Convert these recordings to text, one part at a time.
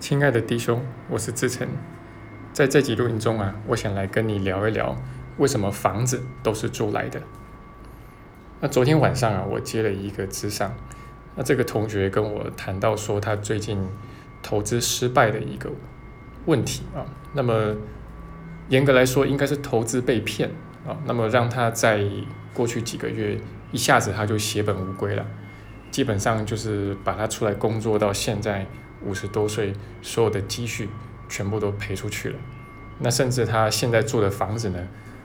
亲爱的弟兄，我是志成，在这集录音中啊，我想来跟你聊一聊，为什么房子都是租来的。那昨天晚上啊，我接了一个咨商，那这个同学跟我谈到说，他最近投资失败的一个问题啊，那么严格来说，应该是投资被骗啊，那么让他在过去几个月一下子他就血本无归了，基本上就是把他出来工作到现在。五十多岁，所有的积蓄全部都赔出去了。那甚至他现在住的房子呢，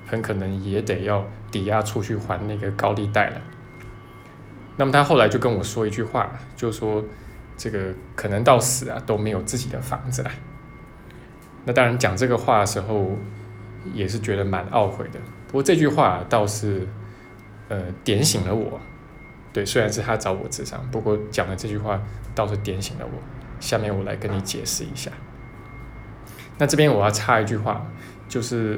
很可能也得要抵押出去还那个高利贷了。那么他后来就跟我说一句话，就说这个可能到死啊都没有自己的房子了。那当然讲这个话的时候，也是觉得蛮懊悔的。不过这句话倒是呃点醒了我。对，虽然是他找我智商，不过讲的这句话倒是点醒了我。下面我来跟你解释一下。那这边我要插一句话，就是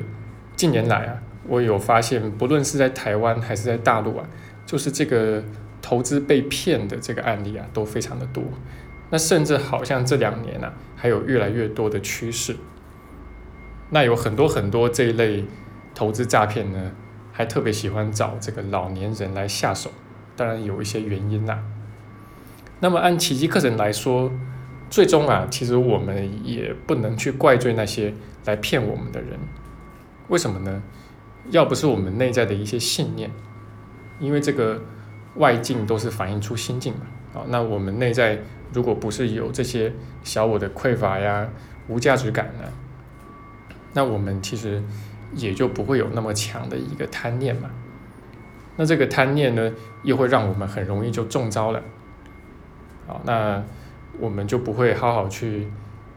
近年来啊，我有发现，不论是在台湾还是在大陆啊，就是这个投资被骗的这个案例啊，都非常的多。那甚至好像这两年呢，还有越来越多的趋势。那有很多很多这一类投资诈骗呢，还特别喜欢找这个老年人来下手。当然有一些原因啦。那么按奇迹课程来说。最终啊，其实我们也不能去怪罪那些来骗我们的人，为什么呢？要不是我们内在的一些信念，因为这个外境都是反映出心境嘛。啊，那我们内在如果不是有这些小我的匮乏呀、无价值感呢，那我们其实也就不会有那么强的一个贪念嘛。那这个贪念呢，又会让我们很容易就中招了。好，那。我们就不会好好去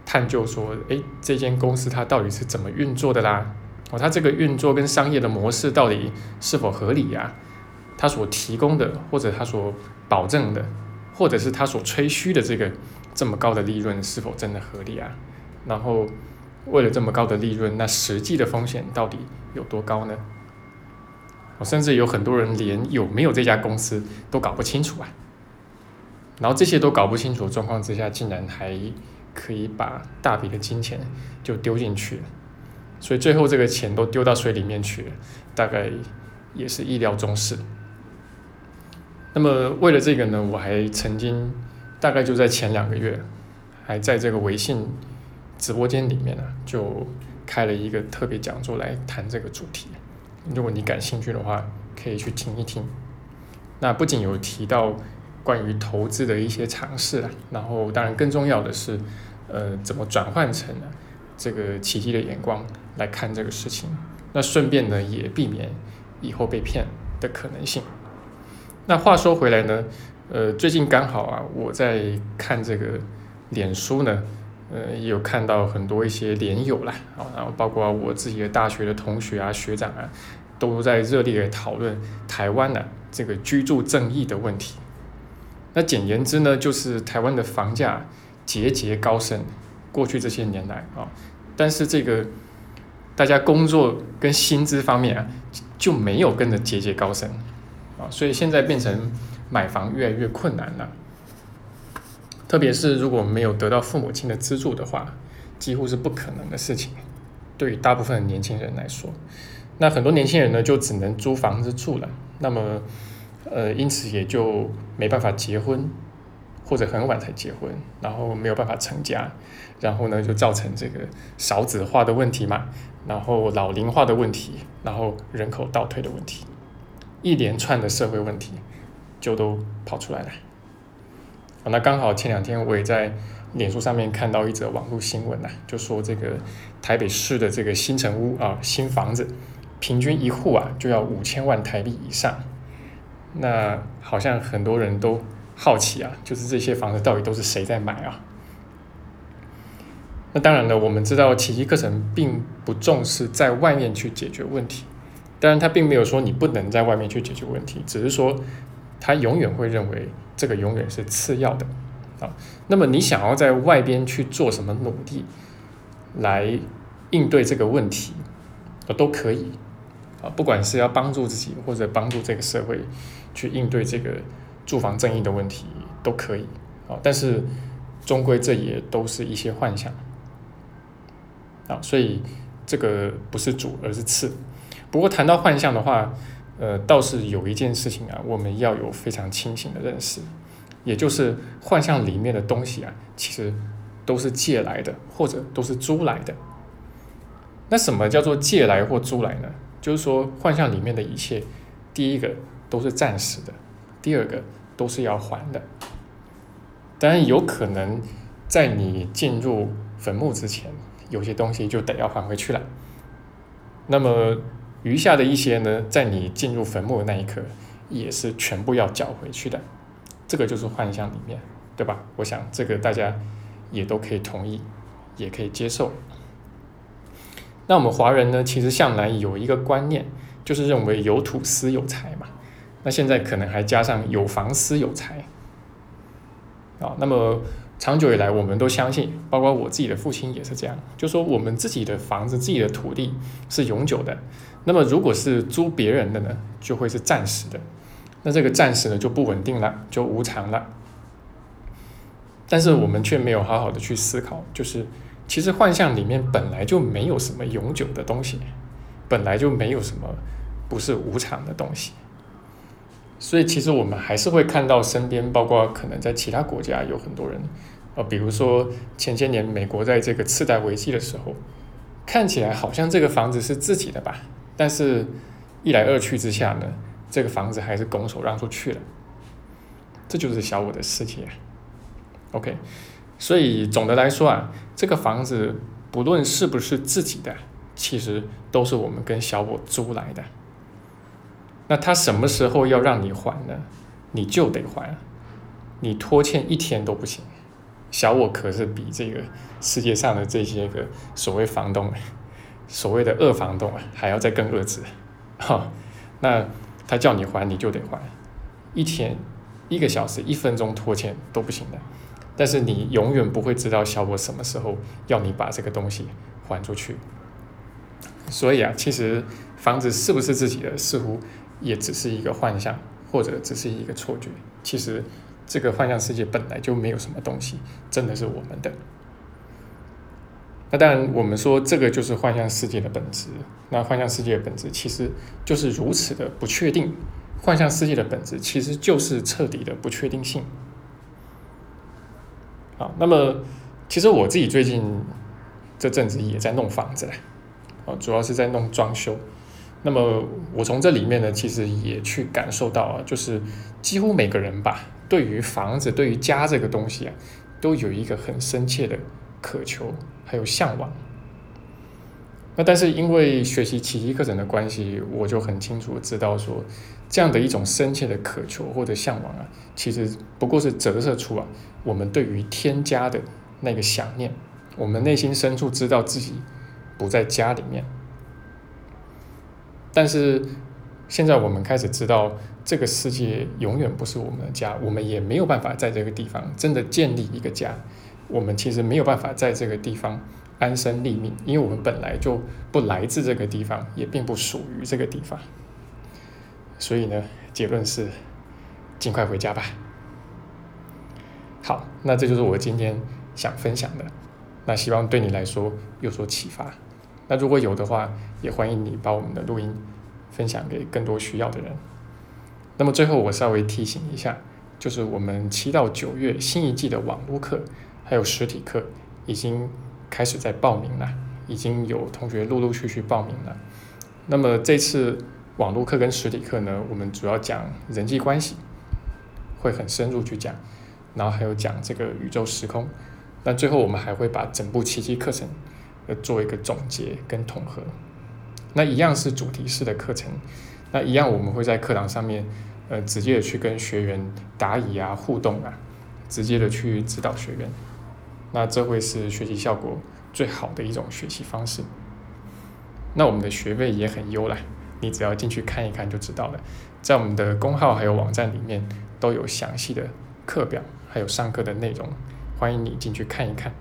探究说，哎，这间公司它到底是怎么运作的啦？哦，它这个运作跟商业的模式到底是否合理呀？它所提供的或者它所保证的，或者是它所吹嘘的这个这么高的利润是否真的合理啊？然后为了这么高的利润，那实际的风险到底有多高呢？我甚至有很多人连有没有这家公司都搞不清楚啊！然后这些都搞不清楚状况之下，竟然还可以把大笔的金钱就丢进去，所以最后这个钱都丢到水里面去了，大概也是意料中事。那么为了这个呢，我还曾经大概就在前两个月，还在这个微信直播间里面呢，就开了一个特别讲座来谈这个主题。如果你感兴趣的话，可以去听一听。那不仅有提到。关于投资的一些尝试啊，然后当然更重要的是，呃，怎么转换成这个奇迹的眼光来看这个事情。那顺便呢，也避免以后被骗的可能性。那话说回来呢，呃，最近刚好啊，我在看这个脸书呢，呃，也有看到很多一些连友啦，啊，然后包括我自己的大学的同学啊、学长啊，都在热烈的讨论台湾的这个居住正义的问题。那简言之呢，就是台湾的房价节节高升，过去这些年来啊，但是这个大家工作跟薪资方面啊，就没有跟着节节高升啊，所以现在变成买房越来越困难了。特别是如果没有得到父母亲的资助的话，几乎是不可能的事情。对于大部分的年轻人来说，那很多年轻人呢，就只能租房子住了。那么。呃，因此也就没办法结婚，或者很晚才结婚，然后没有办法成家，然后呢就造成这个少子化的问题嘛，然后老龄化的问题，然后人口倒退的问题，一连串的社会问题就都跑出来了。那刚好前两天我也在脸书上面看到一则网络新闻呐，就说这个台北市的这个新城屋啊，新房子平均一户啊就要五千万台币以上。那好像很多人都好奇啊，就是这些房子到底都是谁在买啊？那当然了，我们知道奇迹课程并不重视在外面去解决问题，当然他并没有说你不能在外面去解决问题，只是说他永远会认为这个永远是次要的啊。那么你想要在外边去做什么努力来应对这个问题，啊都可以啊，不管是要帮助自己或者帮助这个社会。去应对这个住房正义的问题都可以啊，但是终归这也都是一些幻想。啊，所以这个不是主，而是次。不过谈到幻象的话，呃，倒是有一件事情啊，我们要有非常清醒的认识，也就是幻象里面的东西啊，其实都是借来的，或者都是租来的。那什么叫做借来或租来呢？就是说幻象里面的一切，第一个都是暂时的，第二个都是要还的。当然有可能在你进入坟墓之前。有些东西就得要还回去了，那么余下的一些呢，在你进入坟墓的那一刻，也是全部要缴回去的，这个就是幻象里面，对吧？我想这个大家也都可以同意，也可以接受。那我们华人呢，其实向来有一个观念，就是认为有土司有财嘛，那现在可能还加上有房司有财，啊，那么。长久以来，我们都相信，包括我自己的父亲也是这样，就说我们自己的房子、自己的土地是永久的。那么，如果是租别人的呢，就会是暂时的。那这个暂时呢，就不稳定了，就无常了。但是我们却没有好好的去思考，就是其实幻象里面本来就没有什么永久的东西，本来就没有什么不是无常的东西。所以，其实我们还是会看到身边，包括可能在其他国家有很多人，呃，比如说前些年美国在这个次贷危机的时候，看起来好像这个房子是自己的吧，但是一来二去之下呢，这个房子还是拱手让出去了。这就是小我的世界。OK，所以总的来说啊，这个房子不论是不是自己的，其实都是我们跟小我租来的。那他什么时候要让你还呢？你就得还，你拖欠一天都不行。小我可是比这个世界上的这些个所谓房东，所谓的恶房东啊，还要再更恶质。哈，那他叫你还，你就得还，一天、一个小时、一分钟拖欠都不行的。但是你永远不会知道小我什么时候要你把这个东西还出去。所以啊，其实房子是不是自己的，似乎。也只是一个幻象，或者只是一个错觉。其实，这个幻象世界本来就没有什么东西，真的是我们的。那当然，我们说这个就是幻象世界的本质。那幻象世界的本质其实就是如此的不确定。幻象世界的本质其实就是彻底的不确定性。啊，那么其实我自己最近这阵子也在弄房子了，啊，主要是在弄装修。那么我从这里面呢，其实也去感受到啊，就是几乎每个人吧，对于房子、对于家这个东西啊，都有一个很深切的渴求，还有向往。那但是因为学习奇迹课程的关系，我就很清楚知道说，这样的一种深切的渴求或者向往啊，其实不过是折射出啊，我们对于添加的那个想念，我们内心深处知道自己不在家里面。但是现在我们开始知道，这个世界永远不是我们的家，我们也没有办法在这个地方真的建立一个家。我们其实没有办法在这个地方安身立命，因为我们本来就不来自这个地方，也并不属于这个地方。所以呢，结论是尽快回家吧。好，那这就是我今天想分享的，那希望对你来说有所启发。那如果有的话，也欢迎你把我们的录音分享给更多需要的人。那么最后我稍微提醒一下，就是我们七到九月新一季的网络课还有实体课已经开始在报名了，已经有同学陆陆续续报名了。那么这次网络课跟实体课呢，我们主要讲人际关系，会很深入去讲，然后还有讲这个宇宙时空。那最后我们还会把整部奇迹课程。要做一个总结跟统合，那一样是主题式的课程，那一样我们会在课堂上面，呃，直接的去跟学员答疑啊、互动啊，直接的去指导学员，那这会是学习效果最好的一种学习方式。那我们的学费也很优啦，你只要进去看一看就知道了，在我们的公号还有网站里面都有详细的课表，还有上课的内容，欢迎你进去看一看。